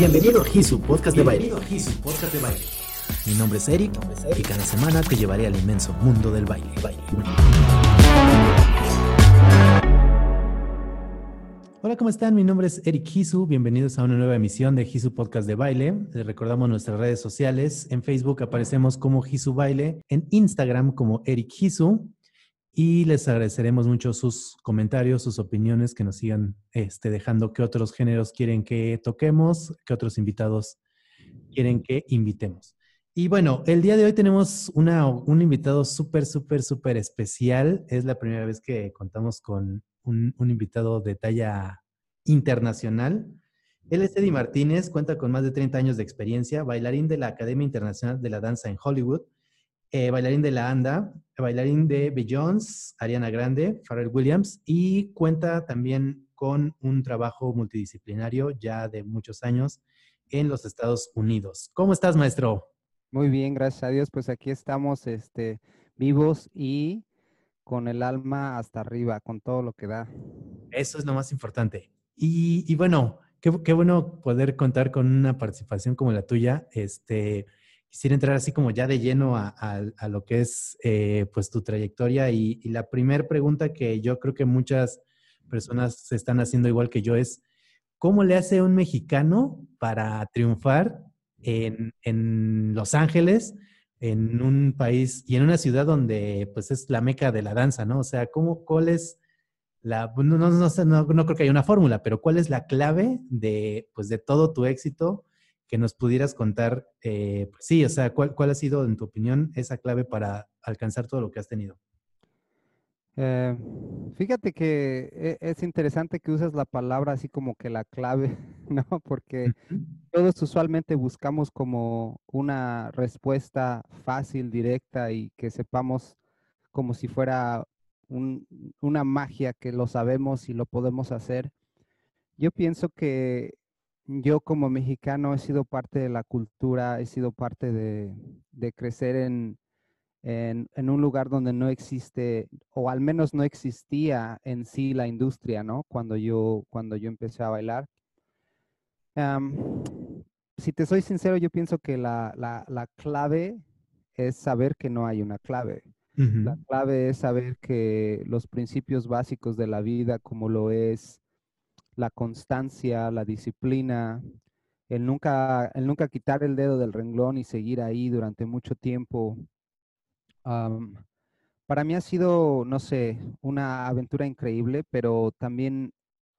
Bienvenido a Hisu Podcast de Baile. Podcast de Baile. Mi nombre es Eric y cada semana te llevaré al inmenso mundo del baile. Hola, ¿cómo están? Mi nombre es Eric Hisu. Bienvenidos a una nueva emisión de Hisu Podcast de Baile. Les recordamos nuestras redes sociales. En Facebook aparecemos como Hisu Baile, en Instagram como Eric Hisu y les agradeceremos mucho sus comentarios, sus opiniones, que nos sigan este, dejando qué otros géneros quieren que toquemos, qué otros invitados quieren que invitemos. Y bueno, el día de hoy tenemos una, un invitado súper, súper, súper especial. Es la primera vez que contamos con un, un, invitado de talla internacional. Él es Eddie Martínez, cuenta con más de 30 años de experiencia, bailarín de la Academia Internacional de la Danza en Hollywood, eh, bailarín de la ANDA, bailarín de Beyoncé, Ariana Grande, Pharrell Williams y cuenta también con un trabajo multidisciplinario ya de muchos años en los Estados Unidos. ¿Cómo estás, maestro? Muy bien, gracias a Dios. Pues aquí estamos este, vivos y con el alma hasta arriba, con todo lo que da. Eso es lo más importante. Y, bueno, qué, qué, bueno poder contar con una participación como la tuya. Este, quisiera entrar así como ya de lleno a, lo que es eh, pues tu trayectoria y, la primera pregunta que yo creo que muchas personas se están haciendo igual que yo es, ¿cómo le hace un mexicano para triunfar en, Los Ángeles, en un país y en una ciudad donde pues es la meca de la danza, ¿no? O sea, ¿cómo, ¿cuál es la, no, no, no, no creo que haya una fórmula, pero cuál es la clave de, pues, de todo tu éxito? Que nos pudieras contar, eh, pues sí, o sea, ¿cuál, ¿cuál, ha sido, en tu opinión, esa clave para alcanzar todo lo que has tenido? Eh, fíjate que e, es interesante que uses la palabra así como que la clave, ¿no? Porque todos usualmente buscamos como una respuesta fácil, directa y que sepamos como si fuera un, una magia que lo sabemos y lo podemos hacer. Yo pienso que yo como mexicano he sido parte de la cultura, he sido parte de, crecer en, un lugar donde no existe, o al menos no existía en sí la industria, ¿no? Cuando yo, cuando yo empecé a bailar. si te soy sincero, yo pienso que la, clave es saber que no hay una clave. La clave es saber que los principios básicos de la vida, como lo es la constancia, la disciplina, el nunca, nunca quitar el dedo del renglón y seguir ahí durante mucho tiempo. para mí ha sido, no sé, una aventura increíble, pero también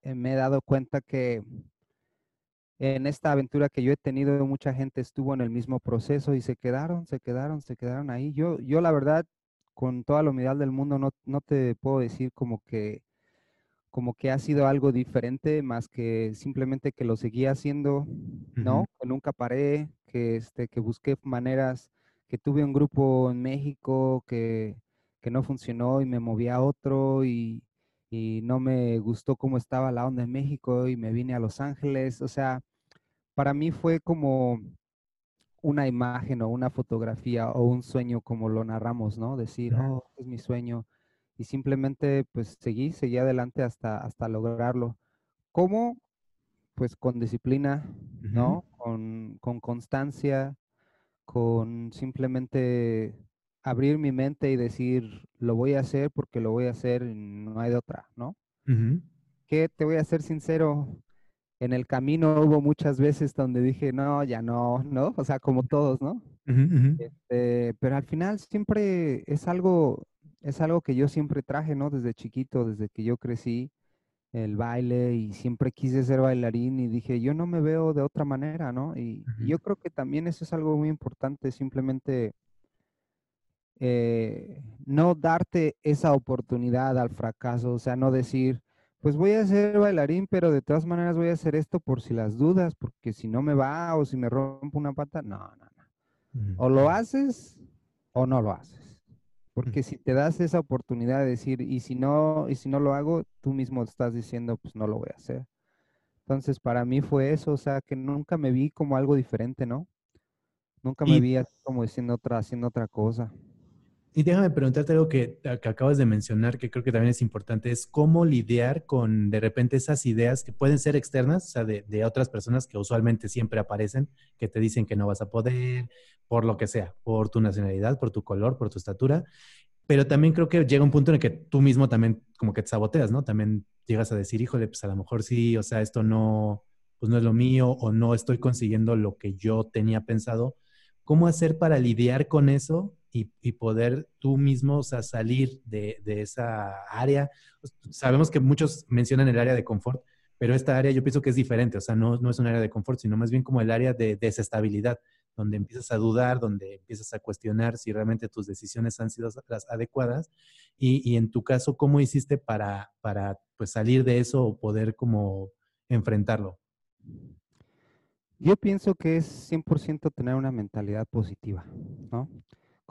eh, me he dado cuenta que en esta aventura que yo he tenido, mucha gente estuvo en el mismo proceso y se quedaron, se quedaron, se quedaron ahí. Yo, yo la verdad, con toda la humildad del mundo, no, no te puedo decir como que como que ha sido algo diferente, más que simplemente que lo seguía haciendo, ¿no? Que nunca paré, que, este, que busqué maneras, que tuve un grupo en México que, que no funcionó y me moví a otro y, y, no me gustó cómo estaba la onda en México y me vine a Los Ángeles. O sea, para mí fue como una imagen o una fotografía o un sueño como lo narramos, ¿no? Decir, oh, es mi sueño y simplemente pues seguí, seguí adelante hasta, hasta lograrlo. ¿Cómo? Pues con disciplina, ¿no? Con, con, constancia, con simplemente abrir mi mente y decir, lo voy a hacer porque lo voy a hacer, y no hay de otra, ¿no? Que te voy a ser sincero, en el camino hubo muchas veces donde dije, no, ya no, ¿no? O sea, como todos, ¿no? Este, pero al final siempre es algo, es algo que yo siempre traje, ¿no? Desde chiquito, desde que yo crecí, el baile y siempre quise ser bailarín y dije, yo no me veo de otra manera, ¿no? Y, yo creo que también eso es algo muy importante, simplemente eh, no darte esa oportunidad al fracaso, o sea, no decir, pues voy a ser bailarín, pero de todas maneras voy a hacer esto por si las dudas, porque si no me va o si me rompo una pata, no, no, no. O lo haces o no lo haces. Porque si te das esa oportunidad de decir, y si no, y si no lo hago, tú mismo estás diciendo, pues no lo voy a hacer. Entonces, para mí fue eso, o sea, que nunca me vi como algo diferente, ¿no? Nunca me vi como diciendo otra, haciendo otra cosa. Y déjame preguntarte algo que, que, acabas de mencionar, que creo que también es importante, es cómo lidiar con de repente esas ideas que pueden ser externas, o sea, de, de, otras personas que usualmente siempre aparecen, que te dicen que no vas a poder, por lo que sea, por tu nacionalidad, por tu color, por tu estatura. Pero también creo que llega un punto en el que tú mismo también como que te saboteas, ¿no? También llegas a decir, híjole, pues a lo mejor sí, o sea, esto no, pues no es lo mío o no estoy consiguiendo lo que yo tenía pensado. ¿Cómo hacer para lidiar con eso y, poder tú mismo o salir de, de, esa área. Sabemos que muchos mencionan el área de confort, pero esta área yo pienso que es diferente, o sea, no, no es un área de confort, sino más bien como el área de desestabilidad, donde empiezas a dudar, donde empiezas a cuestionar si realmente tus decisiones han sido las adecuadas. Y, y en tu caso, ¿cómo hiciste para, para pues, salir de eso o poder como enfrentarlo? Yo pienso que es 100% tener una mentalidad positiva, ¿no?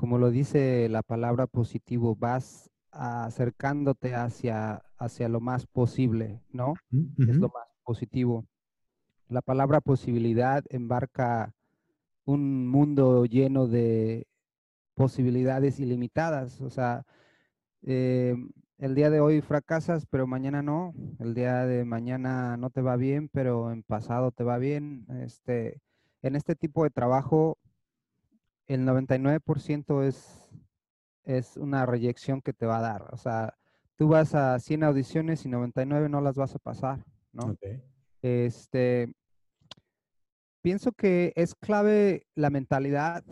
Como lo dice la palabra positivo, vas acercándote hacia, hacia lo más posible, ¿no? Es lo más positivo. La palabra posibilidad embarca un mundo lleno de posibilidades ilimitadas. O sea, eh, el día de hoy fracasas, pero mañana no. El día de mañana no te va bien, pero en pasado te va bien. Este, en este tipo de trabajo el 99% es, es una reyección que te va a dar. O sea, tú vas a 100 audiciones y 99 no las vas a pasar, ¿no? Este, pienso que es clave la mentalidad,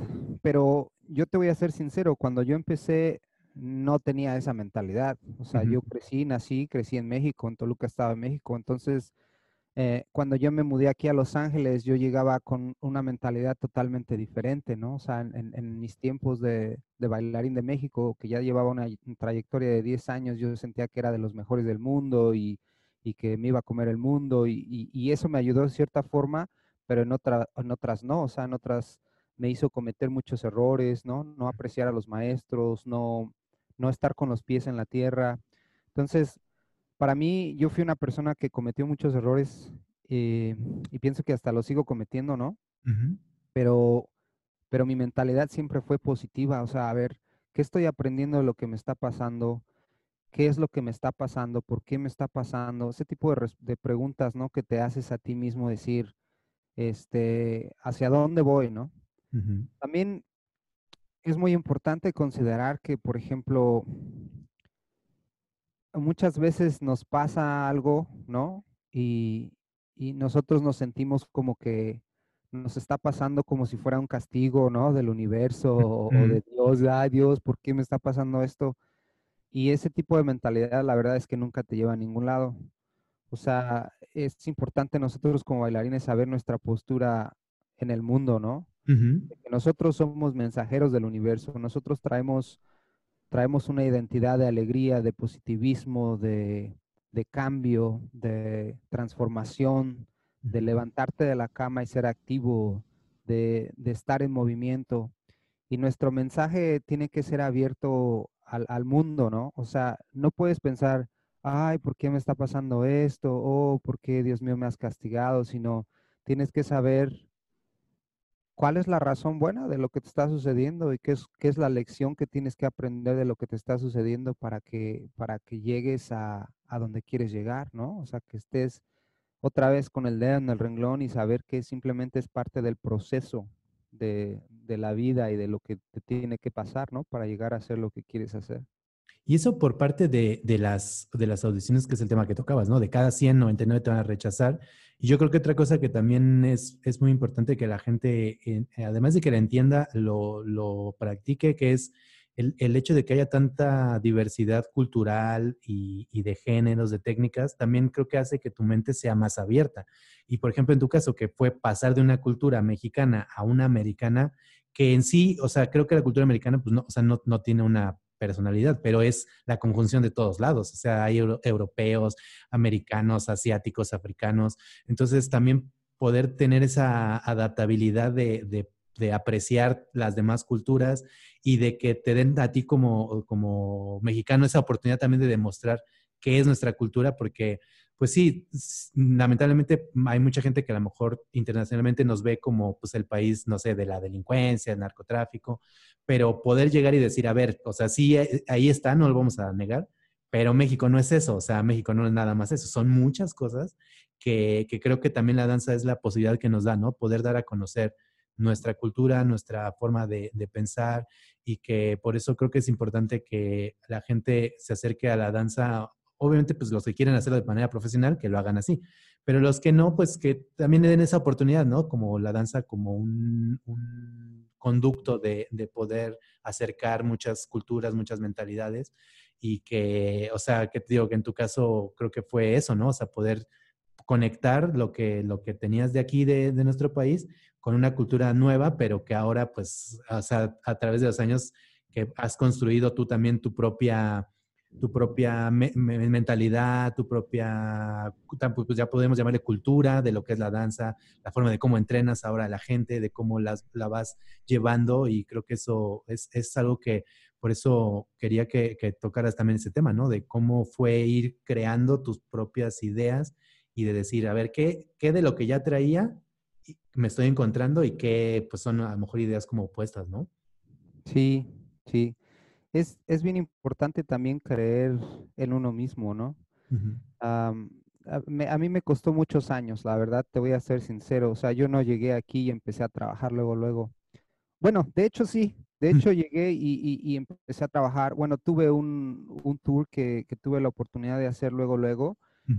pero yo te voy a ser sincero, cuando yo empecé no tenía esa mentalidad. O sea, yo crecí, nací, crecí en México, en Toluca estaba en México, entonces eh, cuando yo me mudé aquí a Los Ángeles, yo llegaba con una mentalidad totalmente diferente, ¿no? O sea, en, mis tiempos de, bailarín de México, que ya llevaba una, trayectoria de 10 años, yo sentía que era de los mejores del mundo y, que me iba a comer el mundo y, eso me ayudó de cierta forma, pero en, en otras no, o sea, en otras me hizo cometer muchos errores, ¿no? No apreciar a los maestros, no, no estar con los pies en la tierra. Entonces, para mí, yo fui una persona que cometió muchos errores eh, y pienso que hasta lo sigo cometiendo, ¿no? pero, pero mi mentalidad siempre fue positiva, o sea, a ver, ¿qué estoy aprendiendo de lo que me está pasando? ¿Qué es lo que me está pasando? ¿Por qué me está pasando? Ese tipo de, preguntas, ¿no? Que te haces a ti mismo decir, este, ¿hacia dónde voy, no? También es muy importante considerar que, por ejemplo, muchas veces nos pasa algo, ¿no? Y, nosotros nos sentimos como que nos está pasando como si fuera un castigo, ¿no? Del universo o, de Dios, ay Dios, ¿por qué me está pasando esto? Y ese tipo de mentalidad, la verdad es que nunca te lleva a ningún lado. O sea, es importante nosotros como bailarines saber nuestra postura en el mundo, ¿no? nosotros somos mensajeros del universo, nosotros traemos traemos una identidad de alegría, de positivismo, de, cambio, de transformación, de levantarte de la cama y ser activo, de, estar en movimiento. Y nuestro mensaje tiene que ser abierto al, mundo, ¿no? O sea, no puedes pensar, ay, ¿por qué me está pasando esto? O oh, ¿por qué Dios mío me has castigado? Sino tienes que saber cuál es la razón buena de lo que te está sucediendo y qué es, qué es la lección que tienes que aprender de lo que te está sucediendo para que, para que llegues a, donde quieres llegar, ¿no? O sea, que estés otra vez con el dedo en el renglón y saber que simplemente es parte del proceso de, de la vida y de lo que te tiene que pasar, ¿no? Para llegar a hacer lo que quieres hacer. Y eso por parte de, las, de las audiciones, que es el tema que tocabas, ¿no? De cada 100, 99 te van a rechazar. Y yo creo que otra cosa que también es, es muy importante que la gente, además de que la entienda, lo, lo practique, que es el, el, hecho de que haya tanta diversidad cultural y, y, de géneros, de técnicas, también creo que hace que tu mente sea más abierta. Y por ejemplo, en tu caso, que fue pasar de una cultura mexicana a una americana, que en sí, o sea, creo que la cultura americana, pues no, o sea, no, no tiene una personalidad, pero es la conjunción de todos lados. O sea, hay europeos, americanos, asiáticos, africanos. Entonces, también poder tener esa adaptabilidad de, apreciar las demás culturas y de que te den a ti como, como mexicano esa oportunidad también de demostrar qué es nuestra cultura, porque pues sí, lamentablemente hay mucha gente que a lo mejor internacionalmente nos ve como pues el país, no sé, de la delincuencia, el narcotráfico, pero poder llegar y decir, a ver, o sea, sí, eh, ahí está, no lo vamos a negar, pero México no es eso, o sea, México no es nada más eso, son muchas cosas que, que creo que también la danza es la posibilidad que nos da, ¿no? Poder dar a conocer nuestra cultura, nuestra forma de, de, pensar y que por eso creo que es importante que la gente se acerque a la danza obviamente, pues los que quieren hacerlo de manera profesional, que lo hagan así. Pero los que no, pues que también den esa oportunidad, ¿no? Como la danza como un, conducto de, poder acercar muchas culturas, muchas mentalidades y que, o sea, que te digo que en tu caso creo que fue eso, ¿no? O sea, poder conectar lo que, lo que tenías de aquí, de, de nuestro país, con una cultura nueva, pero que ahora, pues, o sea, a través de los años que has construido tú también tu propia tu propia mentalidad, tu propia, pues ya podemos llamarle cultura de lo que es la danza, la forma de cómo entrenas ahora a la gente, de cómo las, la vas llevando y creo que eso es, es algo que por eso quería que, que, tocaras también ese tema, ¿no? De cómo fue ir creando tus propias ideas y de decir, a ver, ¿qué, qué de lo que ya traía me estoy encontrando y qué pues son a lo mejor ideas como opuestas, ¿no? Sí, sí es, es bien importante también creer en uno mismo, ¿no? a, mí me costó muchos años, la verdad, te voy a ser sincero. O sea, yo no llegué aquí y empecé a trabajar luego, luego. Bueno, de hecho sí, de hecho llegué y, y, empecé a trabajar. Bueno, tuve un, un tour que, que, tuve la oportunidad de hacer luego, luego,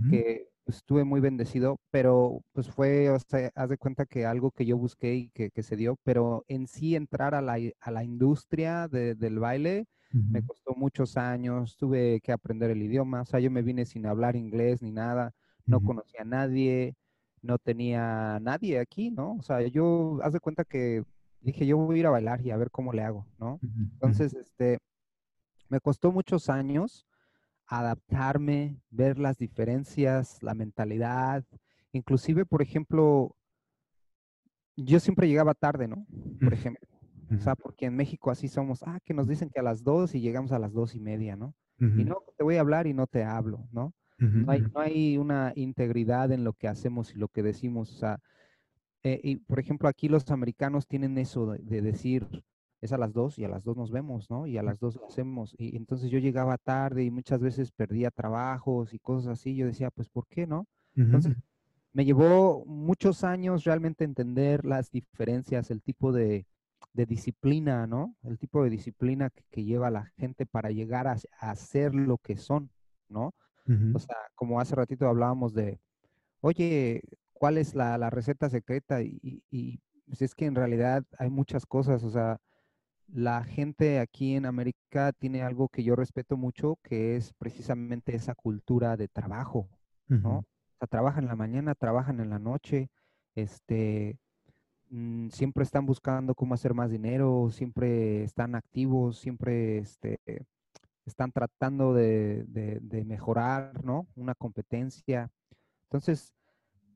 que estuve muy bendecido, pero pues fue, o sea, haz de cuenta que algo que yo busqué y que, que se dio, pero en sí entrar a la, a la industria de, del baile, me costó muchos años, tuve que aprender el idioma, o sea, yo me vine sin hablar inglés ni nada, no conocía a nadie, no tenía nadie aquí, ¿no? O sea, yo, haz de cuenta que dije, yo voy a ir a bailar y a ver cómo le hago, ¿no? Entonces, este, me costó muchos años adaptarme, ver las diferencias, la mentalidad, inclusive, por ejemplo, yo siempre llegaba tarde, ¿no? Por ejemplo, o sea, porque en México así somos, ah, que nos dicen que a las dos y llegamos a las dos y media, ¿no? Y no, te voy a hablar y no te hablo, ¿no? no, hay, no, hay, una integridad en lo que hacemos y lo que decimos. O sea, eh, y por ejemplo, aquí los americanos tienen eso de, decir, es a las dos y a las dos nos vemos, ¿no? Y a las dos lo hacemos. Y entonces yo llegaba tarde y muchas veces perdía trabajos y cosas así. Yo decía, pues, ¿por qué no? Entonces, me llevó muchos años realmente entender las diferencias, el tipo de, de disciplina, ¿no? El tipo de disciplina que, lleva a la gente para llegar a, hacer lo que son, ¿no? O sea, como hace ratito hablábamos de, oye, ¿cuál es la, receta secreta? Y, y, pues es que en realidad hay muchas cosas, o sea, la gente aquí en América tiene algo que yo respeto mucho, que es precisamente esa cultura de trabajo, ¿no? O sea, trabajan en la mañana, trabajan en la noche, este, siempre están buscando cómo hacer más dinero, siempre están activos, siempre este, están tratando de, mejorar, ¿no? Una competencia. Entonces,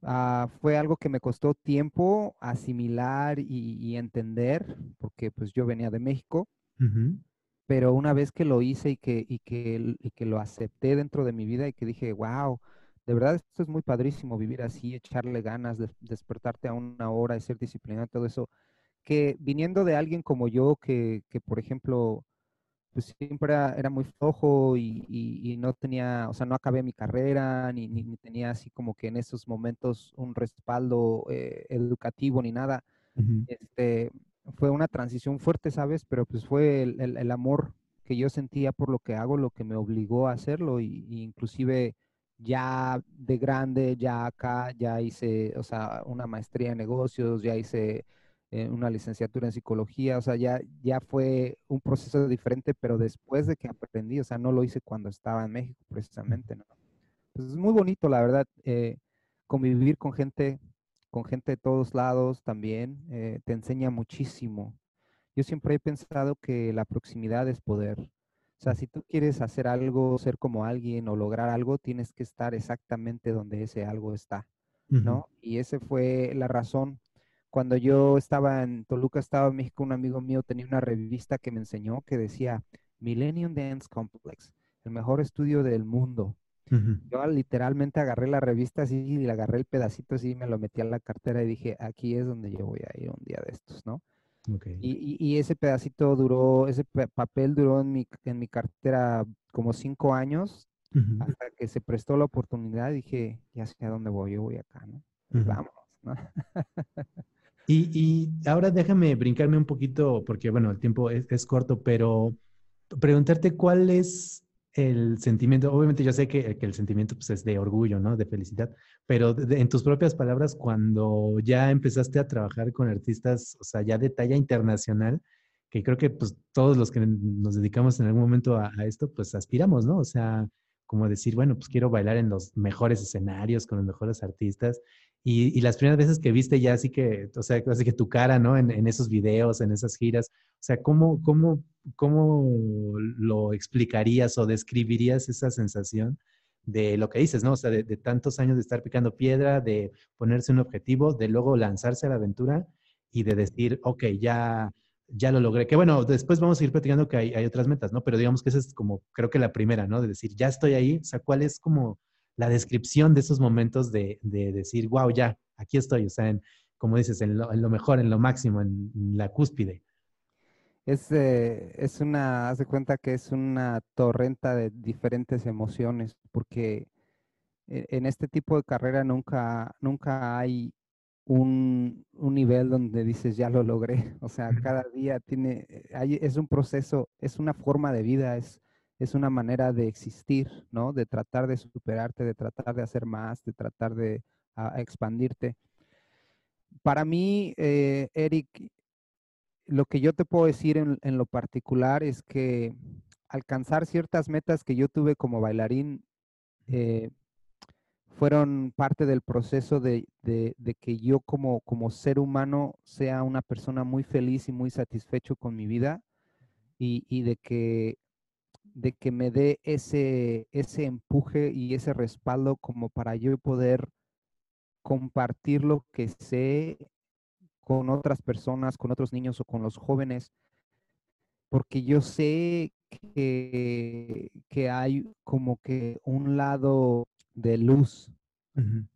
ah, fue algo que me costó tiempo asimilar y, entender, porque pues yo venía de México, pero una vez que lo hice y que, y que, y que lo acepté dentro de mi vida y que dije, wow, de verdad esto es muy padrísimo vivir así, echarle ganas, de, despertarte a una hora, y ser disciplinado, todo eso, que viniendo de alguien como yo, que, que por ejemplo, pues siempre era, muy flojo y, y, no tenía, o sea, no acabé mi carrera, ni, ni, tenía así como que en esos momentos un respaldo eh, educativo ni nada. este, fue una transición fuerte, ¿sabes? Pero pues fue el, el, el, amor que yo sentía por lo que hago lo que me obligó a hacerlo y, y inclusive ya de grande, ya acá, ya hice, o sea, una maestría en negocios, ya hice eh, una licenciatura en psicología, o sea, ya, ya fue un proceso diferente, pero después de que aprendí, o sea, no lo hice cuando estaba en México precisamente, ¿no? Pues es muy bonito, la verdad, eh, convivir con gente, con gente de todos lados también, eh, te enseña muchísimo. Yo siempre he pensado que la proximidad es poder. O sea, si tú quieres hacer algo, ser como alguien o lograr algo, tienes que estar exactamente donde ese algo está, ¿no? Y esa fue la razón. Cuando yo estaba en Toluca, estaba en México, un amigo mío tenía una revista que me enseñó que decía Millennium Dance Complex, el mejor estudio del mundo. Yo literalmente agarré la revista así y le agarré el pedacito así, me lo metí a la cartera y dije, aquí es donde yo voy a ir un día de estos, ¿no? Y, y, ese pedacito duró, ese papel duró en mi, en mi cartera como cinco años, hasta que se prestó la oportunidad, dije, ya sé a dónde voy, yo voy acá, ¿no? Vamos, ¿no? y, y, ahora déjame brincarme un poquito, porque bueno, el tiempo es, es corto, pero preguntarte cuál es el sentimiento, obviamente yo sé que, el sentimiento pues, es de orgullo, ¿no? De felicidad, pero en tus propias palabras, cuando ya empezaste a trabajar con artistas, o sea, ya de talla internacional, que creo que pues todos los que nos dedicamos en algún momento a, esto, pues aspiramos, ¿no? O sea, como decir, bueno, pues quiero bailar en los mejores escenarios, con los mejores artistas. Y, las primeras veces que viste ya así que, o sea, así que tu cara, ¿no? En, esos videos, en esas giras, o sea, ¿cómo, cómo, cómo lo explicarías o describirías esa sensación de lo que dices, ¿no? O sea, de, tantos años de estar picando piedra, de ponerse un objetivo, de luego lanzarse a la aventura y de decir, ok, ya, ya lo logré. Que bueno, después vamos a ir platicando que hay, hay otras metas, ¿no? Pero digamos que esa es como, creo que la primera, ¿no? De decir, ya estoy ahí. O sea, ¿cuál es como la descripción de esos momentos de, de decir, wow, ya, aquí estoy? O sea, en, como dices, en lo, en lo mejor, en lo máximo, en la cúspide es, eh, es una, haz de cuenta que es una torrenta de diferentes emociones, porque e, en este tipo de carrera nunca, nunca hay un, un, nivel donde dices, ya lo logré. O sea, cada día tiene, eh, hay, es un proceso, es una forma de vida, es, es una manera de existir, ¿no? De tratar de superarte, de tratar de hacer más, de tratar de expandirte. Para mí, eh, Eric, lo que yo te puedo decir en, lo particular es que alcanzar ciertas metas que yo tuve como bailarín eh, fueron parte del proceso de, que yo como, como, ser humano sea una persona muy feliz y muy satisfecho con mi vida y, de, que, de que me dé ese, ese empuje y ese respaldo como para yo poder compartir lo que sé con otras personas, con otros niños o con los jóvenes, porque yo sé que, que hay como que un lado de luz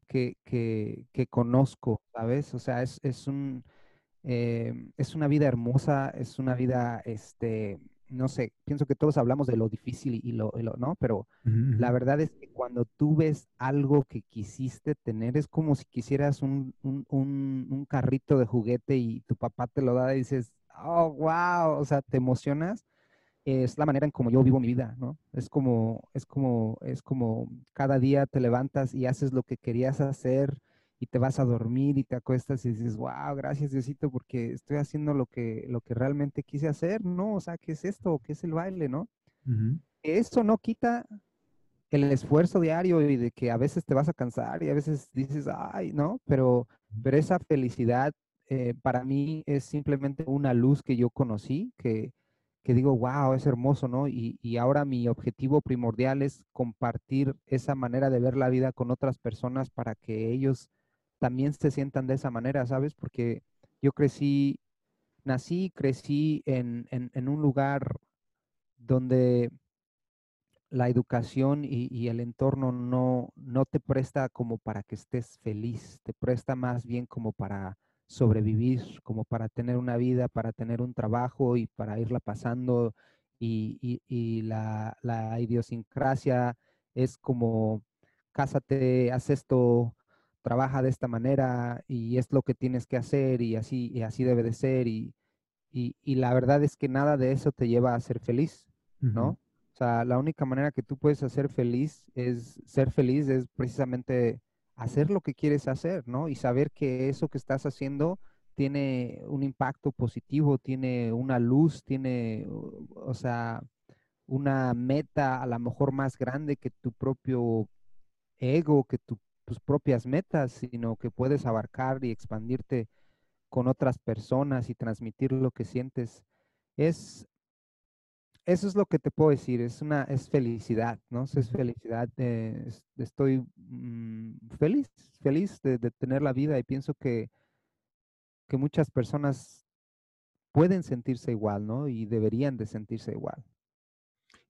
que, que, conozco, ¿sabes? O sea, es, es un, eh, es una vida hermosa, es una vida, este, no sé, pienso que todos hablamos de lo difícil y lo, ¿no? Pero la verdad es que cuando tú ves algo que quisiste tener, es como si quisieras un, un, un, carrito de juguete y tu papá te lo da y dices, oh, wow, o sea, te emocionas. Es la manera en como yo vivo mi vida, ¿no? Es como, es como, es como cada día te levantas y haces lo que querías hacer, y te vas a dormir y te acuestas y dices, wow, gracias Diosito porque estoy haciendo lo que, lo que realmente quise hacer, ¿no? O sea, ¿qué es esto? ¿Qué es el baile, no? Esto no quita el esfuerzo diario y de que a veces te vas a cansar y a veces dices, ay, ¿no? Pero, pero esa felicidad eh, para mí es simplemente una luz que yo conocí, que, que digo, wow, es hermoso, ¿no? Y, y, ahora mi objetivo primordial es compartir esa manera de ver la vida con otras personas para que ellos también se sientan de esa manera, ¿sabes? Porque yo crecí, nací, crecí en, en, un lugar donde la educación y, el entorno no, no te presta como para que estés feliz, te presta más bien como para sobrevivir, como para tener una vida, para tener un trabajo y para irla pasando. Y, y, la, la, idiosincrasia es como, cásate, haz esto, trabaja de esta manera y es lo que tienes que hacer y así, y así debe de ser. Y, y, la verdad es que nada de eso te lleva a ser feliz, ¿no? O sea, la única manera que tú puedes hacer feliz es ser feliz, es precisamente hacer lo que quieres hacer, ¿no? Y saber que eso que estás haciendo tiene un impacto positivo, tiene una luz, tiene, o sea, una meta a lo mejor más grande que tu propio ego, que tu tus propias metas, sino que puedes abarcar y expandirte con otras personas y transmitir lo que sientes. Es, eso es lo que te puedo decir, es una, es felicidad, ¿no? Es felicidad, eh, estoy mm, feliz, feliz de, tener la vida y pienso que, que muchas personas pueden sentirse igual, ¿no? Y deberían de sentirse igual.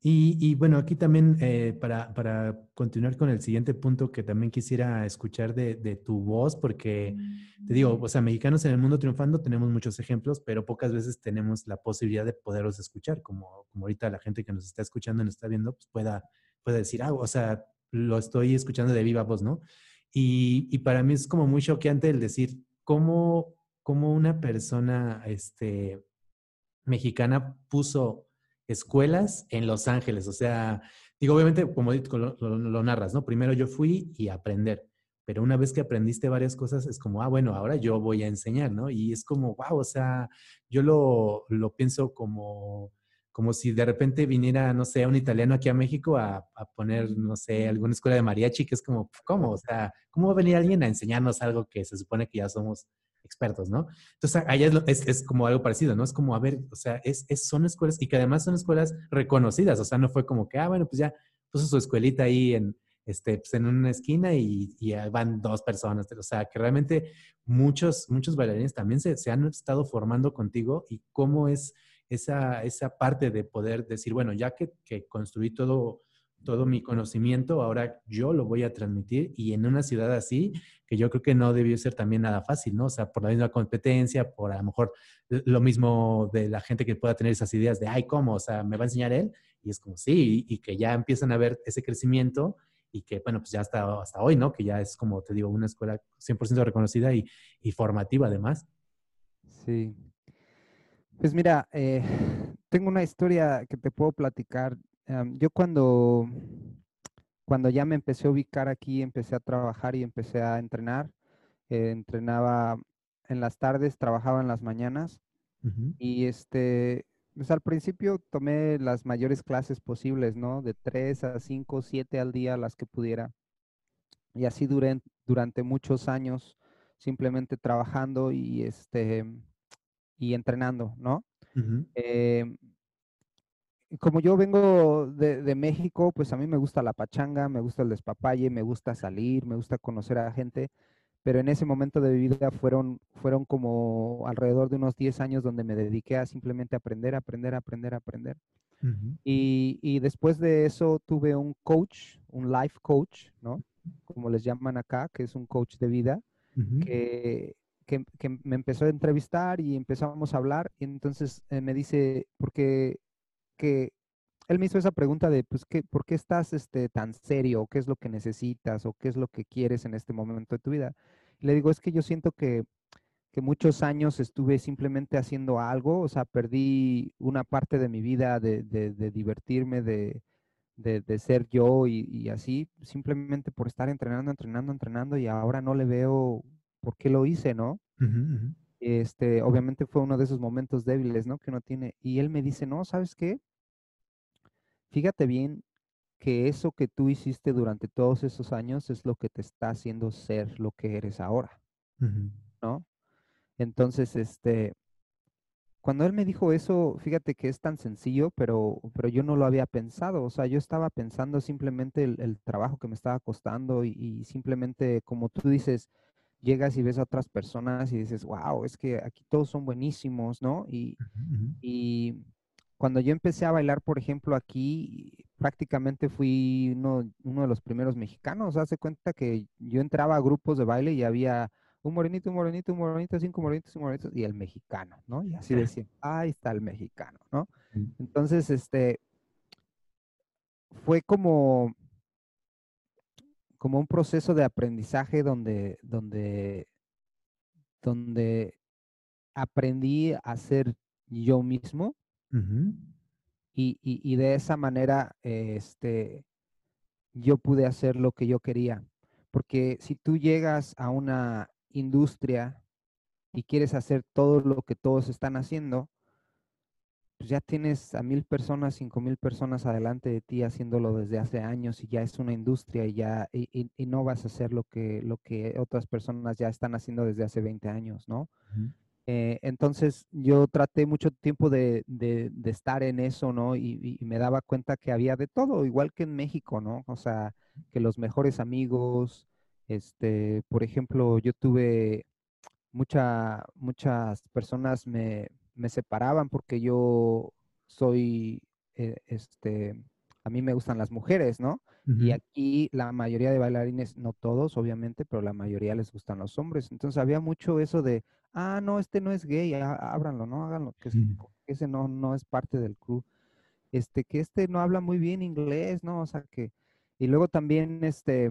Y, bueno, aquí también eh, para, para, continuar con el siguiente punto que también quisiera escuchar de, de, tu voz, porque te digo, o sea, mexicanos en el mundo triunfando tenemos muchos ejemplos, pero pocas veces tenemos la posibilidad de poderlos escuchar, como, como ahorita la gente que nos está escuchando y nos está viendo, pues pueda, pueda decir, ah, o sea, lo estoy escuchando de viva voz, ¿no? Y, y para mí es como muy choqueante el decir cómo, cómo una persona este, mexicana puso escuelas en Los Ángeles. O sea, digo, obviamente, como lo, narras, ¿no? Primero yo fui y aprender, pero una vez que aprendiste varias cosas, es como, ah, bueno, ahora yo voy a enseñar, ¿no? Y es como, wow, o sea, yo lo, lo pienso como, como si de repente viniera, no sé, un italiano aquí a México a, a, poner, no sé, alguna escuela de mariachi, que es como, ¿cómo? O sea, ¿cómo va a venir alguien a enseñarnos algo que se supone que ya somos expertos, ¿no? Entonces, allá es, es, como algo parecido, ¿no? Es como, a ver, o sea, es, son escuelas y que además son escuelas reconocidas, o sea, no fue como que, ah, bueno, pues ya puso su escuelita ahí en, este, pues en una esquina y, van dos personas, o sea, que realmente muchos, muchos bailarines también se, se han estado formando contigo y cómo es esa, esa parte de poder decir, bueno, ya que construí todo todo mi conocimiento, ahora yo lo voy a transmitir y en una ciudad así, que yo creo que no debió ser también nada fácil, ¿no? O sea, por la misma competencia, por a lo mejor lo mismo de la gente que pueda tener esas ideas de, ay, ¿cómo? O sea, ¿me va a enseñar él? Y es como, sí, y, que ya empiezan a ver ese crecimiento y que, bueno, pues ya hasta, hasta hoy, ¿no? Que ya es, como te digo, una escuela 100% reconocida y, y, formativa además. Sí. Pues mira, eh, tengo una historia que te puedo platicar yo cuando, cuando ya me empecé a ubicar aquí, empecé a trabajar y empecé a entrenar, eh, entrenaba en las tardes, trabajaba en las mañanas y este, pues al principio tomé las mayores clases posibles, ¿no? De tres a cinco, siete al día, las que pudiera. Y así duré durante muchos años, simplemente trabajando y, este, y entrenando, ¿no? Como yo vengo de, México, pues a mí me gusta la pachanga, me gusta el despapalle, me gusta salir, me gusta conocer a gente, pero en ese momento de mi vida fueron, fueron como alrededor de unos 10 años donde me dediqué a simplemente aprender, aprender, aprender, aprender. y, y, después de eso tuve un coach, un life coach, ¿no? Como les llaman acá, que es un coach de vida, que, que, que, me empezó a entrevistar y empezamos a hablar. Y entonces eh, me dice, porque que él me hizo esa pregunta de, pues, ¿qué, ¿por qué estás este, tan serio? ¿Qué es lo que necesitas? ¿O qué es lo que quieres en este momento de tu vida? Y le digo, es que yo siento que, que muchos años estuve simplemente haciendo algo, o sea, perdí una parte de mi vida de, de, divertirme, de, de, ser yo y, y, así, simplemente por estar entrenando, entrenando, entrenando y ahora no le veo por qué lo hice, ¿no? Este, obviamente fue uno de esos momentos débiles, ¿no? Que uno tiene. Y él me dice, no, ¿sabes qué? Fíjate bien que eso que tú hiciste durante todos esos años es lo que te está haciendo ser lo que eres ahora, ¿no? Entonces, este, cuando él me dijo eso, fíjate que es tan sencillo, pero, pero yo no lo había pensado. O sea, yo estaba pensando simplemente el, trabajo que me estaba costando y, y, simplemente, como tú dices, llegas y ves a otras personas y dices, wow, es que aquí todos son buenísimos, ¿no? Y, y cuando yo empecé a bailar, por ejemplo, aquí, prácticamente fui uno, uno, de los primeros mexicanos. Hace cuenta que yo entraba a grupos de baile y había un morenito, un morenito, un morenito, cinco morenitos, un morenito y el mexicano, ¿no? Y así decían, ahí está el mexicano, ¿no? Entonces, este, fue como como un proceso de aprendizaje donde, donde, donde aprendí a ser yo mismo y, y, de esa manera este, yo pude hacer lo que yo quería. Porque si tú llegas a una industria y quieres hacer todo lo que todos están haciendo, pues ya tienes a mil personas, cinco mil personas adelante de ti haciéndolo desde hace años y ya es una industria y ya y, no vas a hacer lo que, lo que otras personas ya están haciendo desde hace 20 años, ¿no? Eh, entonces yo traté mucho tiempo de, de, estar en eso, ¿no? Y, y, me daba cuenta que había de todo, igual que en México, ¿no? O sea, que los mejores amigos, este, por ejemplo, yo tuve mucha, muchas personas me, me separaban porque yo soy eh, este, a mí me gustan las mujeres, ¿no? Y aquí la mayoría de bailarines, no todos, obviamente, pero la mayoría les gustan los hombres. Entonces había mucho eso de, ah, no, este no es gay, ábranlo, ¿no? Háganlo, que, ese no, no es parte del crew. Este, que este no habla muy bien inglés, ¿no? O sea, que, y luego también, este,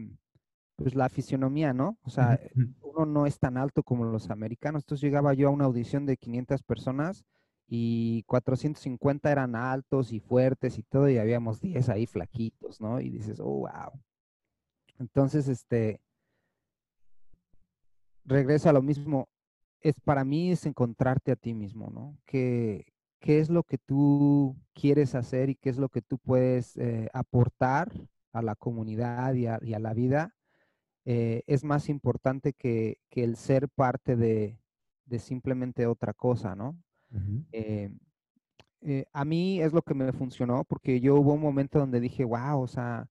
pues la fisionomía, ¿no? O sea, uno no es tan alto como los americanos. Entonces llegaba yo a una audición de 500 personas y 450 eran altos y fuertes y todo, y habíamos 10 ahí flaquitos, ¿no? Y dices, oh, wow. Entonces, este, regreso a lo mismo. Es para mí es encontrarte a ti mismo, ¿no? ¿Qué, qué es lo que tú quieres hacer y qué es lo que tú puedes eh, aportar a la comunidad y a, la vida? Eh, es más importante que, que el ser parte de, de simplemente otra cosa, ¿no? Eh, eh, a mí es lo que me funcionó porque yo hubo un momento donde dije, wow, o sea,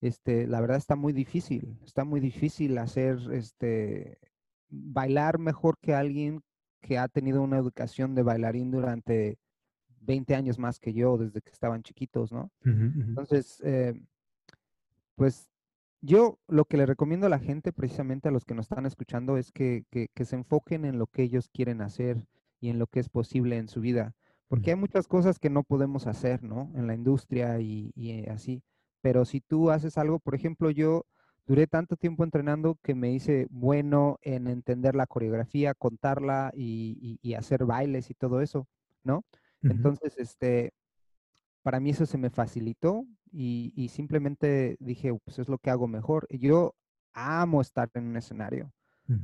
este, la verdad está muy difícil, está muy difícil hacer, este, bailar mejor que alguien que ha tenido una educación de bailarín durante 20 años más que yo, desde que estaban chiquitos, ¿no? Entonces, eh, pues yo lo que le recomiendo a la gente, precisamente a los que nos están escuchando, es que, que se enfoquen en lo que ellos quieren hacer y en lo que es posible en su vida. Porque hay muchas cosas que no podemos hacer, ¿no? En la industria y, eh, así. Pero si tú haces algo, por ejemplo, yo duré tanto tiempo entrenando que me hice bueno en entender la coreografía, contarla y, hacer bailes y todo eso, ¿no? Entonces, este, para mí eso se me facilitó y, y, simplemente dije, pues es lo que hago mejor. Yo amo estar en un escenario.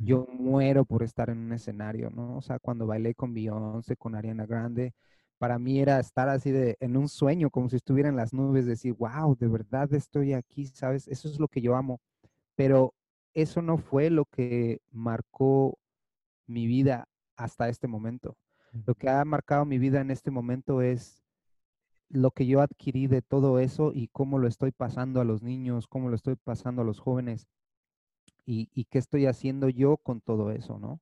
Yo muero por estar en un escenario, ¿no? O sea, cuando bailé con Beyoncé, con Ariana Grande, para mí era estar así de en un sueño, como si estuviera en las nubes, decir, wow, de verdad estoy aquí, ¿sabes? Eso es lo que yo amo. Pero eso no fue lo que marcó mi vida hasta este momento. Lo que ha marcado mi vida en este momento es lo que yo adquirí de todo eso y cómo lo estoy pasando a los niños, cómo lo estoy pasando a los jóvenes y, qué estoy haciendo yo con todo eso, ¿no?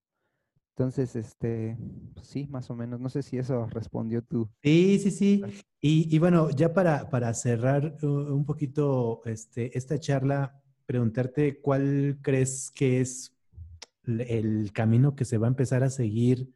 Entonces, este, pues sí, más o menos. No sé si eso respondió tú. Sí, sí, sí. Y, y bueno, ya para, para cerrar uh, un poquito este, esta charla, preguntarte cuál crees que es el camino que se va a empezar a seguir.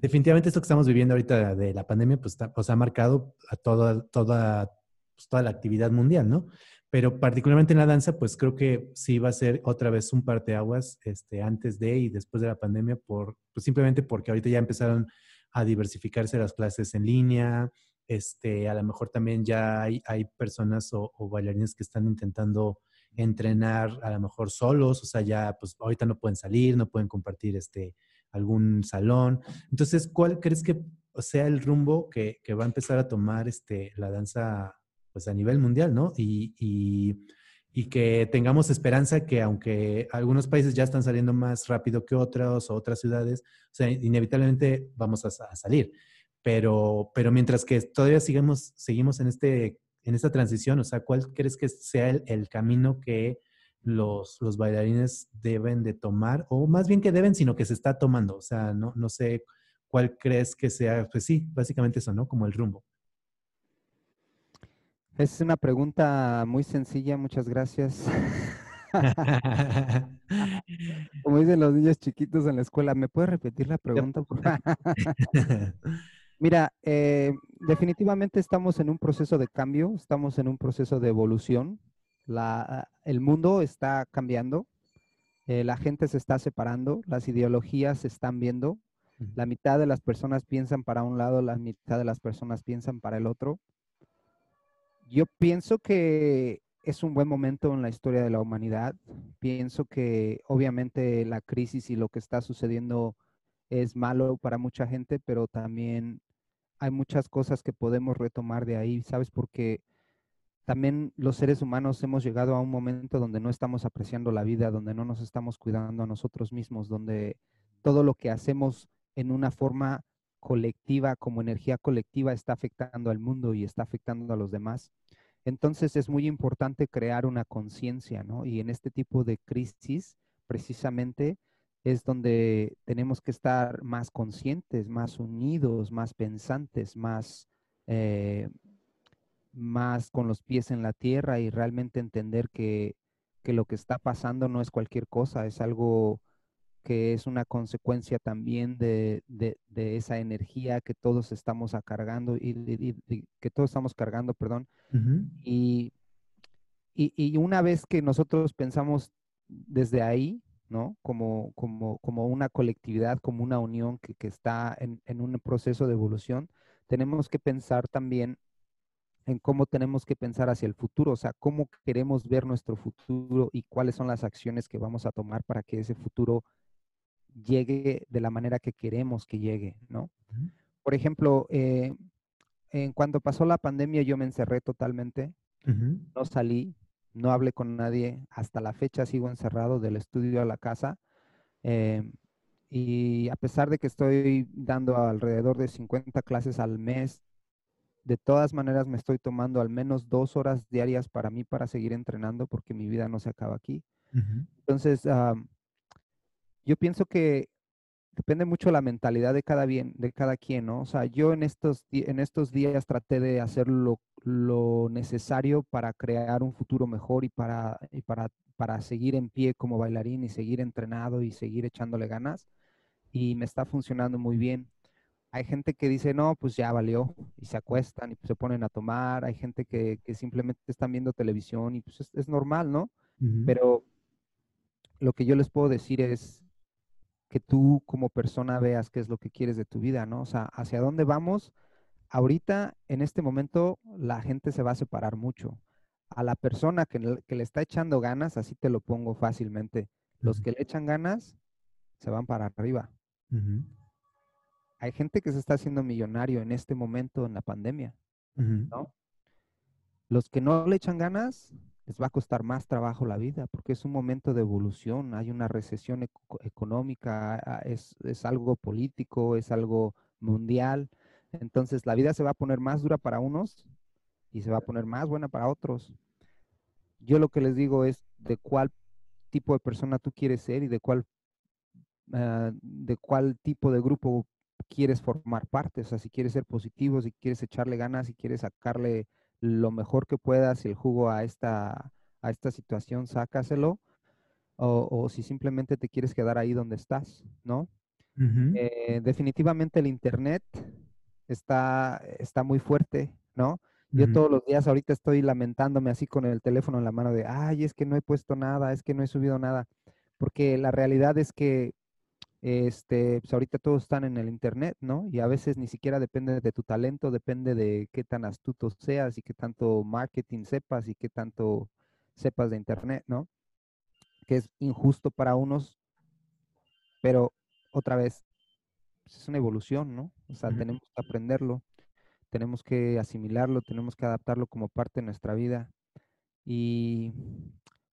Definitivamente esto que estamos viviendo ahorita de la pandemia, pues, pues ha marcado a toda, toda, pues, toda la actividad mundial, ¿no? Pero particularmente en la danza, pues creo que sí va a ser otra vez un parteaguas este, antes de y después de la pandemia, por, pues simplemente porque ahorita ya empezaron a diversificarse las clases en línea, este, a lo mejor también ya hay, hay personas o, bailarines que están intentando entrenar a lo mejor solos, o sea, ya pues ahorita no pueden salir, no pueden compartir este, algún salón. Entonces, ¿cuál crees que sea el rumbo que, que va a empezar a tomar este, la danza pues a nivel mundial, ¿no? Y, y, que tengamos esperanza que aunque algunos países ya están saliendo más rápido que otros o otras ciudades, o sea, inevitablemente vamos a, salir. Pero, pero mientras que todavía sigamos, seguimos en, este, en esta transición, o sea, ¿cuál crees que sea el, camino que los, los, bailarines deben de tomar? O más bien que deben, sino que se está tomando. O sea, no, no sé cuál crees que sea, pues sí, básicamente eso, ¿no? Como el rumbo. Es una pregunta muy sencilla, muchas gracias. Como dicen los niños chiquitos en la escuela, ¿me puedes repetir la pregunta? Mira, eh, definitivamente estamos en un proceso de cambio, estamos en un proceso de evolución. el mundo está cambiando, eh, la gente se está separando, las ideologías se están viendo, la mitad de las personas piensan para un lado, la mitad de las personas piensan para el otro. Yo pienso que es un buen momento en la historia de la humanidad. Pienso que obviamente la crisis y lo que está sucediendo es malo para mucha gente, pero también hay muchas cosas que podemos retomar de ahí, ¿sabes? Porque también los seres humanos hemos llegado a un momento donde no estamos apreciando la vida, donde no nos estamos cuidando a nosotros mismos, donde todo lo que hacemos en una forma colectiva, como energía colectiva, está afectando al mundo y está afectando a los demás. Entonces es muy importante crear una conciencia, ¿no? Y en este tipo de crisis, precisamente, es donde tenemos que estar más conscientes, más unidos, más pensantes, más, eh, más con los pies en la tierra y realmente entender que, que lo que está pasando no es cualquier cosa, es algo que es una consecuencia también de, de, de esa energía que todos estamos cargando y, que todos estamos cargando, perdón. y, y, una vez que nosotros pensamos desde ahí, ¿no? Como, como, como una colectividad, como una unión que, que está en, en, un proceso de evolución, tenemos que pensar también en cómo tenemos que pensar hacia el futuro, o sea, cómo queremos ver nuestro futuro y cuáles son las acciones que vamos a tomar para que ese futuro llegue de la manera que queremos que llegue, ¿no? Por ejemplo, eh, en cuando pasó la pandemia yo me encerré totalmente, no salí, no hablé con nadie, hasta la fecha sigo encerrado del estudio a la casa. Eh, y a pesar de que estoy dando alrededor de 50 clases al mes, de todas maneras me estoy tomando al menos dos horas diarias para mí para seguir entrenando porque mi vida no se acaba aquí. Entonces, yo pienso que depende mucho la mentalidad de cada, bien, de cada quien, ¿no? O sea, yo en estos, en estos días traté de hacer lo, necesario para crear un futuro mejor y, para, y para, para seguir en pie como bailarín y seguir entrenado y seguir echándole ganas. Y me está funcionando muy bien. Hay gente que dice, no, pues ya valió, y se acuestan y se ponen a tomar. Hay gente que, simplemente están viendo televisión y pues es, normal, ¿no? Pero lo que yo les puedo decir es, que tú como persona veas qué es lo que quieres de tu vida, ¿no? O sea, hacia dónde vamos. Ahorita, en este momento, la gente se va a separar mucho. A la persona que, le está echando ganas, así te lo pongo fácilmente, los que le echan ganas se van para arriba. Hay gente que se está haciendo millonario en este momento en la pandemia, ¿no? Los que no le echan ganas les va a costar más trabajo la vida porque es un momento de evolución, hay una recesión económica, es, es, algo político, es algo mundial. Entonces la vida se va a poner más dura para unos y se va a poner más buena para otros. Yo lo que les digo es de cuál tipo de persona tú quieres ser y de cuál, ah, de cuál tipo de grupo quieres formar parte. O sea, si quieres ser positivo, si quieres echarle ganas, si quieres sacarle lo mejor que puedas el jugo a esta, a esta situación, sácaselo. O, si simplemente te quieres quedar ahí donde estás, ¿no? Eh, definitivamente el Internet está, está muy fuerte, ¿no? Yo todos los días ahorita estoy lamentándome así con el teléfono en la mano de, ay, es que no he puesto nada, es que no he subido nada, porque la realidad es que este, pues ahorita todos están en el internet, ¿no? Y a veces ni siquiera depende de tu talento, depende de qué tan astuto seas y qué tanto marketing sepas y qué tanto sepas de internet, ¿no? Que es injusto para unos, pero otra vez, pues, es una evolución, ¿no? O sea, tenemos que aprenderlo, tenemos que asimilarlo, tenemos que adaptarlo como parte de nuestra vida. Y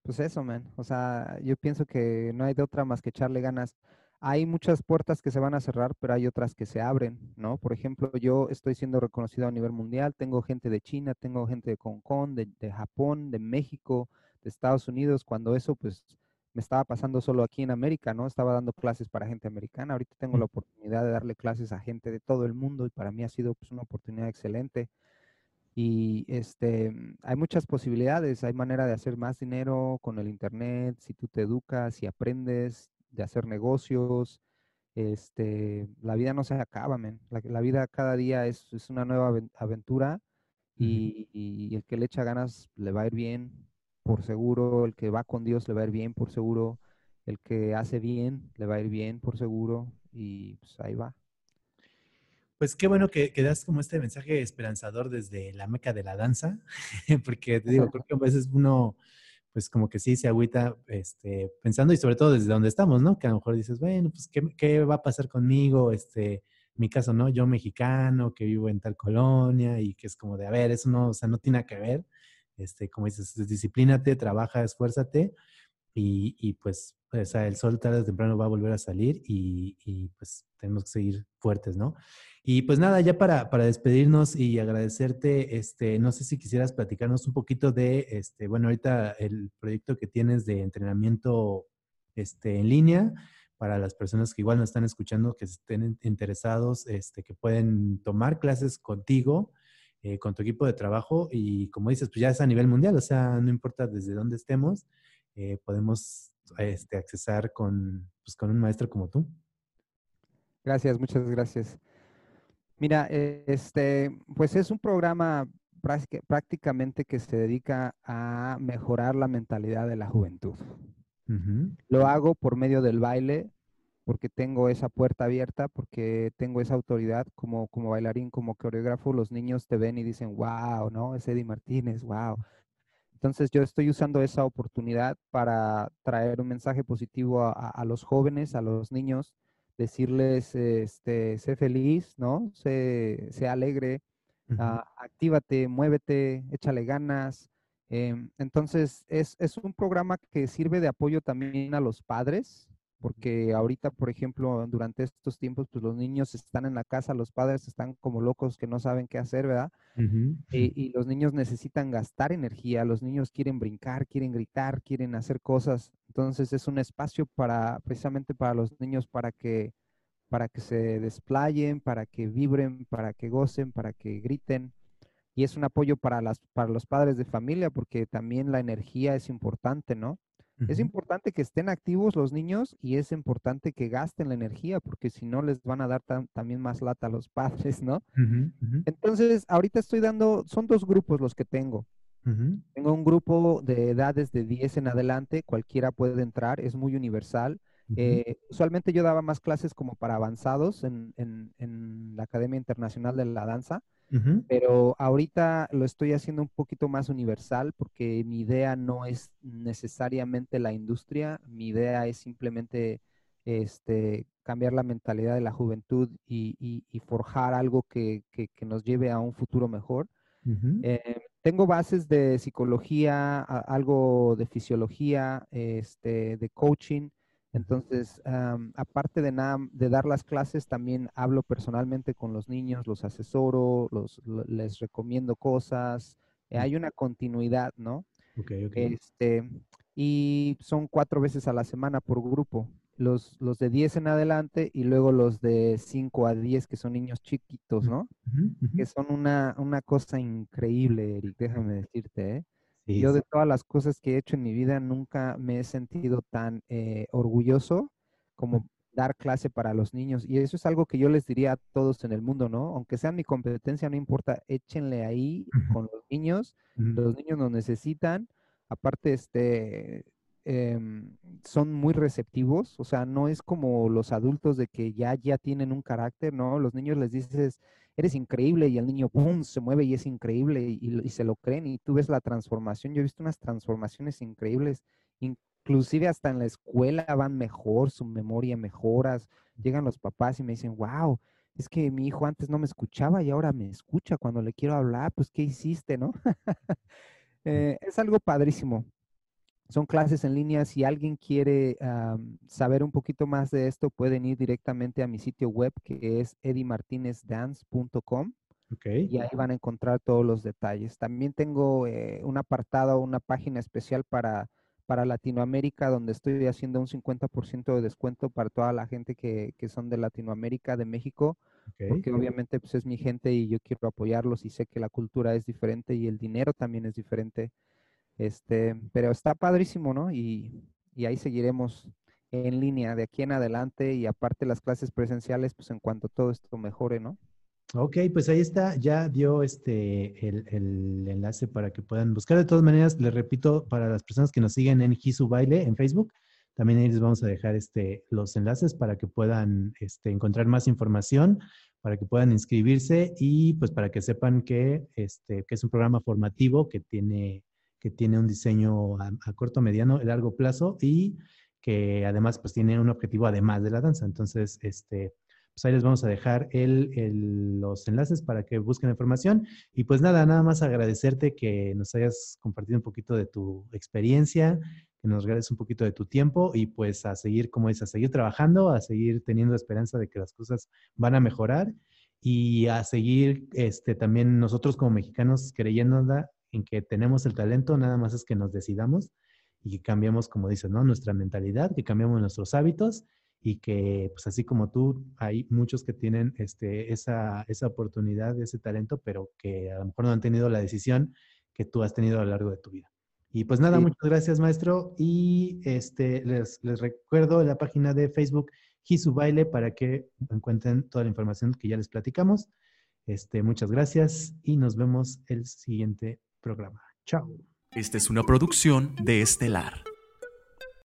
pues eso, man. O sea, yo pienso que no hay de otra más que echarle ganas hay muchas puertas que se van a cerrar, pero hay otras que se abren, ¿no? Por ejemplo, yo estoy siendo reconocido a nivel mundial, tengo gente de China, tengo gente de Hong Kong, de, Japón, de México, de Estados Unidos, cuando eso pues me estaba pasando solo aquí en América, ¿no? Estaba dando clases para gente americana, ahorita tengo la oportunidad de darle clases a gente de todo el mundo y para mí ha sido pues una oportunidad excelente. Y este, hay muchas posibilidades, hay manera de hacer más dinero con el Internet, si tú te educas y aprendes, de hacer negocios. Este, la vida no se acaba, men. La, vida cada día es, una nueva aventura y, el que le echa ganas le va a ir bien, por seguro. El que va con Dios le va a ir bien, por seguro. El que hace bien le va a ir bien, por seguro. Y pues ahí va. Pues qué bueno que, que, das como este mensaje esperanzador desde la meca de la danza, porque te digo, creo que a veces uno pues como que sí se agüita este, pensando y sobre todo desde donde estamos, ¿no? Que a lo mejor dices, bueno, pues ¿qué, qué va a pasar conmigo? Este, mi caso, ¿no? Yo mexicano, que vivo en tal colonia y que es como de, a ver, eso no, o sea, no tiene que ver. Este, como dices, disciplínate, trabaja, esfuérzate y, y pues, o sea, el sol tarde o temprano va a volver a salir y, y pues tenemos que seguir fuertes, ¿no? Y pues nada, ya para, para, despedirnos y agradecerte, este, no sé si quisieras platicarnos un poquito de, este, bueno, ahorita el proyecto que tienes de entrenamiento este, en línea para las personas que igual nos están escuchando, que estén interesados, este, que pueden tomar clases contigo eh, con tu equipo de trabajo y como dices, pues ya es a nivel mundial, o sea, no importa desde dónde estemos, eh, podemos este, accesar con, pues, con un maestro como tú. Gracias, muchas gracias. Mira, este, pues es un programa prácticamente que se dedica a mejorar la mentalidad de la juventud. Lo hago por medio del baile, porque tengo esa puerta abierta, porque tengo esa autoridad como, como bailarín, como coreógrafo. Los niños te ven y dicen, wow, ¿no? Es Eddie Martínez, wow. Entonces yo estoy usando esa oportunidad para traer un mensaje positivo a, los jóvenes, a los niños, decirles, este, sé feliz, ¿no? Sé, alegre, uh actívate, muévete, échale ganas. Em, entonces es, es un programa que sirve de apoyo también a los padres, porque ahorita, por ejemplo, durante estos tiempos, pues los niños están en la casa, los padres están como locos que no saben qué hacer, ¿verdad? y, los niños necesitan gastar energía, los niños quieren brincar, quieren gritar, quieren hacer cosas. Entonces es un espacio para, precisamente para los niños, para que, para que se desplayen, para que vibren, para que gocen, para que griten. Y es un apoyo para, las, para los padres de familia, porque también la energía es importante, ¿no? Es importante que estén activos los niños y es importante que gasten la energía porque si no les van a dar también más lata a los padres, ¿no? Entonces, ahorita estoy dando, son dos grupos los que tengo. Tengo un grupo de edades de 10 en adelante, cualquiera puede entrar, es muy universal. Eh, usualmente yo daba más clases como para avanzados en, en la Academia Internacional de la Danza. Pero ahorita lo estoy haciendo un poquito más universal porque mi idea no es necesariamente la industria, mi idea es simplemente este, cambiar la mentalidad de la juventud y, forjar algo que, nos lleve a un futuro mejor. Eh, tengo bases de psicología, algo de fisiología, este, de coaching, entonces, aparte de, de dar las clases, también hablo personalmente con los niños, los asesoro, los, les recomiendo cosas. Eh, hay una continuidad, ¿no? Ok, ok. Este, y son cuatro veces a la semana por grupo. Los, los de 10 en adelante y luego los de 5 a 10, que son niños chiquitos, ¿no? Que son una, una cosa increíble, Eric, déjame decirte, ¿eh? Yo de todas las cosas que he hecho en mi vida nunca me he sentido tan eh, orgulloso como dar clase para los niños. Y eso es algo que yo les diría a todos en el mundo, ¿no? Aunque sea mi competencia, no importa, échenle ahí con los niños. Los niños nos necesitan. Aparte, este, em, son muy receptivos, o sea, no es como los adultos de que ya, ya tienen un carácter, ¿no? Los niños les dices, eres increíble y el niño, ¡pum!, se mueve y es increíble y, se lo creen y tú ves la transformación. Yo he visto unas transformaciones increíbles, inclusive hasta en la escuela van mejor, su memoria mejoras, llegan los papás y me dicen, wow, es que mi hijo antes no me escuchaba y ahora me escucha cuando le quiero hablar, pues, ¿qué hiciste, no? Eh, es algo padrísimo son clases en línea. Si alguien quiere saber un poquito más de esto, pueden ir directamente a mi sitio web que es edimartinezdance.com. Okay. Y ahí van a encontrar todos los detalles. También tengo eh, un apartado, una página especial para, para Latinoamérica, donde estoy haciendo un 50% de descuento para toda la gente que, que son de Latinoamérica, de México, porque obviamente pues, es mi gente y yo quiero apoyarlos y sé que la cultura es diferente y el dinero también es diferente. Este, pero está padrísimo, ¿no? Y, ahí seguiremos en línea de aquí en adelante y aparte las clases presenciales, pues en cuanto todo esto mejore, ¿no? Ok, pues ahí está, ya dio este el, enlace para que puedan buscar. De todas maneras, les repito, para las personas que nos siguen en Hisu Baile en Facebook, también ahí les vamos a dejar este, los enlaces para que puedan este, encontrar más información, para que puedan inscribirse y pues para que sepan que, este, que es un programa formativo que tiene que tiene un diseño a, corto, mediano y largo plazo y que además pues tiene un objetivo además de la danza. Entonces, este, pues ahí les vamos a dejar el, los enlaces para que busquen información. Y pues nada, nada más agradecerte que nos hayas compartido un poquito de tu experiencia, que nos regales un poquito de tu tiempo y pues a seguir, como es, a seguir trabajando, a seguir teniendo esperanza de que las cosas van a mejorar y a seguir este, también nosotros como mexicanos creyendo en que tenemos el talento, nada más es que nos decidamos y que cambiemos, como dices, ¿no? Nuestra mentalidad, que cambiemos nuestros hábitos y que pues así como tú, hay muchos que tienen este, esa, esa oportunidad, ese talento, pero que a lo mejor no han tenido la decisión que tú has tenido a lo largo de tu vida. Y pues nada, muchas gracias maestro y este, les, les recuerdo la página de Facebook Gisu Baile para que encuentren toda la información que ya les platicamos. Este, muchas gracias y nos vemos el siguiente programa. Chao. Esta es una producción de Estelar.